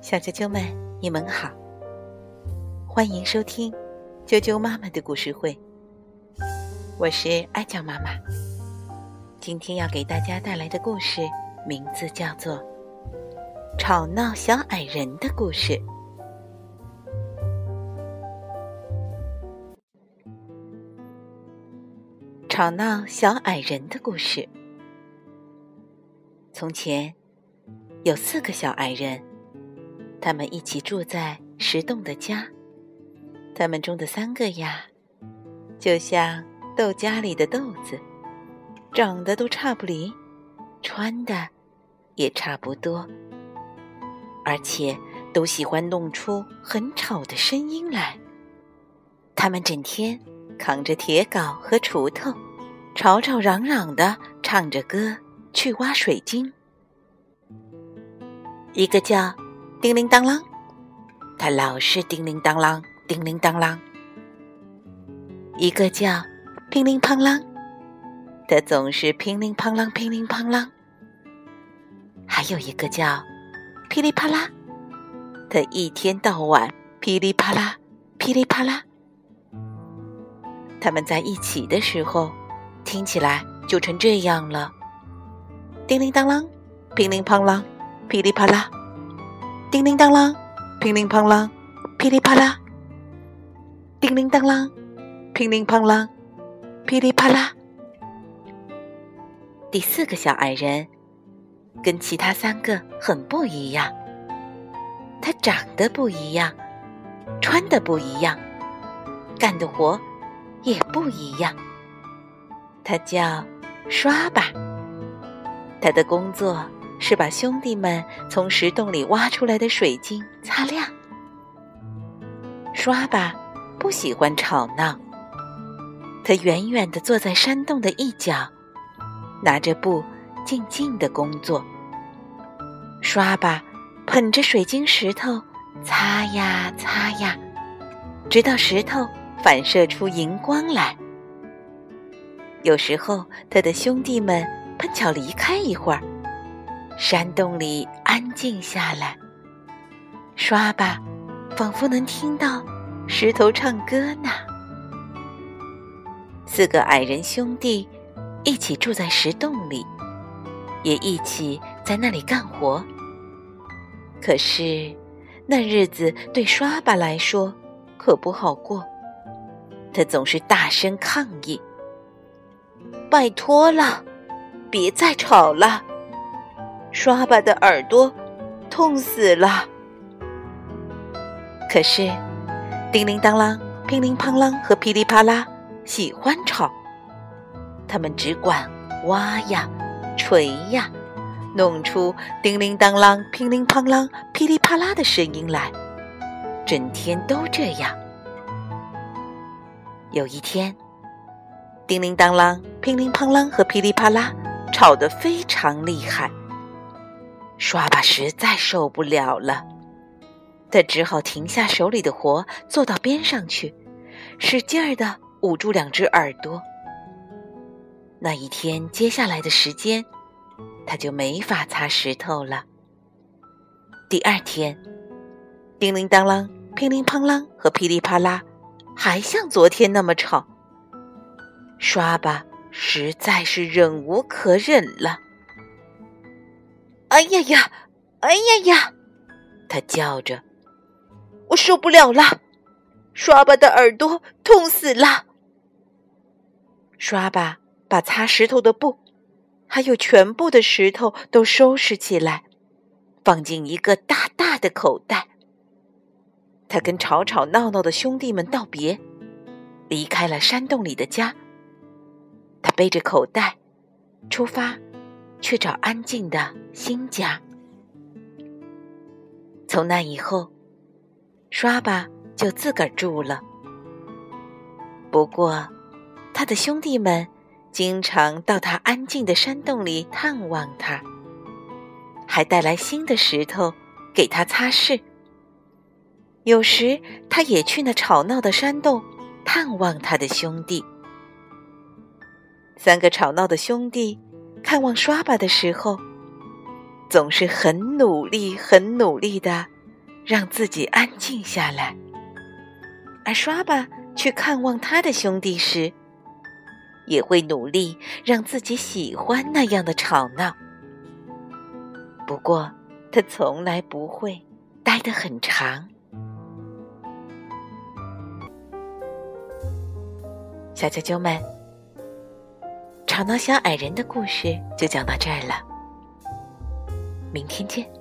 小啾啾们，你们好，欢迎收听啾啾妈妈的故事会。我是爱酱妈妈，今天要给大家带来的故事名字叫做《吵闹小矮人的故事》。吵闹小矮人的故事。从前，有四个小矮人。他们一起住在石洞的家，他们中的三个呀，就像豆荚里的豆子，长得都差不离，穿的也差不多，而且都喜欢弄出很吵的声音来。他们整天扛着铁镐和锄头，吵吵嚷嚷的唱着歌去挖水晶。一个叫。叮铃当啷，他老是叮铃当啷，叮铃当啷。一个叫乒铃乓啷，他总是乒铃乓啷，乒铃乓啷。还有一个叫噼里啪啦，他一天到晚噼里啪啦，噼里啪啦。他们在一起的时候，听起来就成这样了：叮铃当啷，乒铃乓啷，噼里啪啦。叮铃当啷，乒铃乓啷，噼里啪啦。叮铃当啷，乒铃乓啷，噼里啪啦。第四个小矮人跟其他三个很不一样，他长得不一样，穿的不一样，干的活也不一样。他叫刷吧，他的工作。是把兄弟们从石洞里挖出来的水晶擦亮。刷吧，不喜欢吵闹。他远远地坐在山洞的一角，拿着布静静地工作。刷吧，捧着水晶石头擦呀擦呀，直到石头反射出荧光来。有时候，他的兄弟们碰巧离开一会儿。山洞里安静下来，刷吧，仿佛能听到石头唱歌呢。四个矮人兄弟一起住在石洞里，也一起在那里干活。可是那日子对刷吧来说可不好过，他总是大声抗议：“拜托了，别再吵了。”刷把的耳朵痛死了。可是，叮铃当啷、乒铃乓啷和噼里啪啦喜欢吵，他们只管挖呀、锤呀，弄出叮铃当啷、乒铃乓啷、噼里啪啦的声音来，整天都这样。有一天，叮铃当啷、乒铃乓啷和噼里啪啦吵得非常厉害。刷把实在受不了了，他只好停下手里的活，坐到边上去，使劲儿的捂住两只耳朵。那一天接下来的时间，他就没法擦石头了。第二天，叮铃当啷、乒铃乓啷和噼里啪啦，还像昨天那么吵。刷把实在是忍无可忍了。哎呀呀，哎呀呀！他叫着：“我受不了了，刷把的耳朵痛死了。”刷把把擦石头的布，还有全部的石头都收拾起来，放进一个大大的口袋。他跟吵吵闹闹的兄弟们道别，离开了山洞里的家。他背着口袋，出发。去找安静的新家。从那以后，刷吧就自个儿住了。不过，他的兄弟们经常到他安静的山洞里探望他，还带来新的石头给他擦拭。有时，他也去那吵闹的山洞探望他的兄弟。三个吵闹的兄弟。看望刷吧的时候，总是很努力、很努力的让自己安静下来，而刷吧去看望他的兄弟时，也会努力让自己喜欢那样的吵闹。不过，他从来不会待得很长。小啾啾们，吵闹小矮人的故事就讲到这儿了。明天见。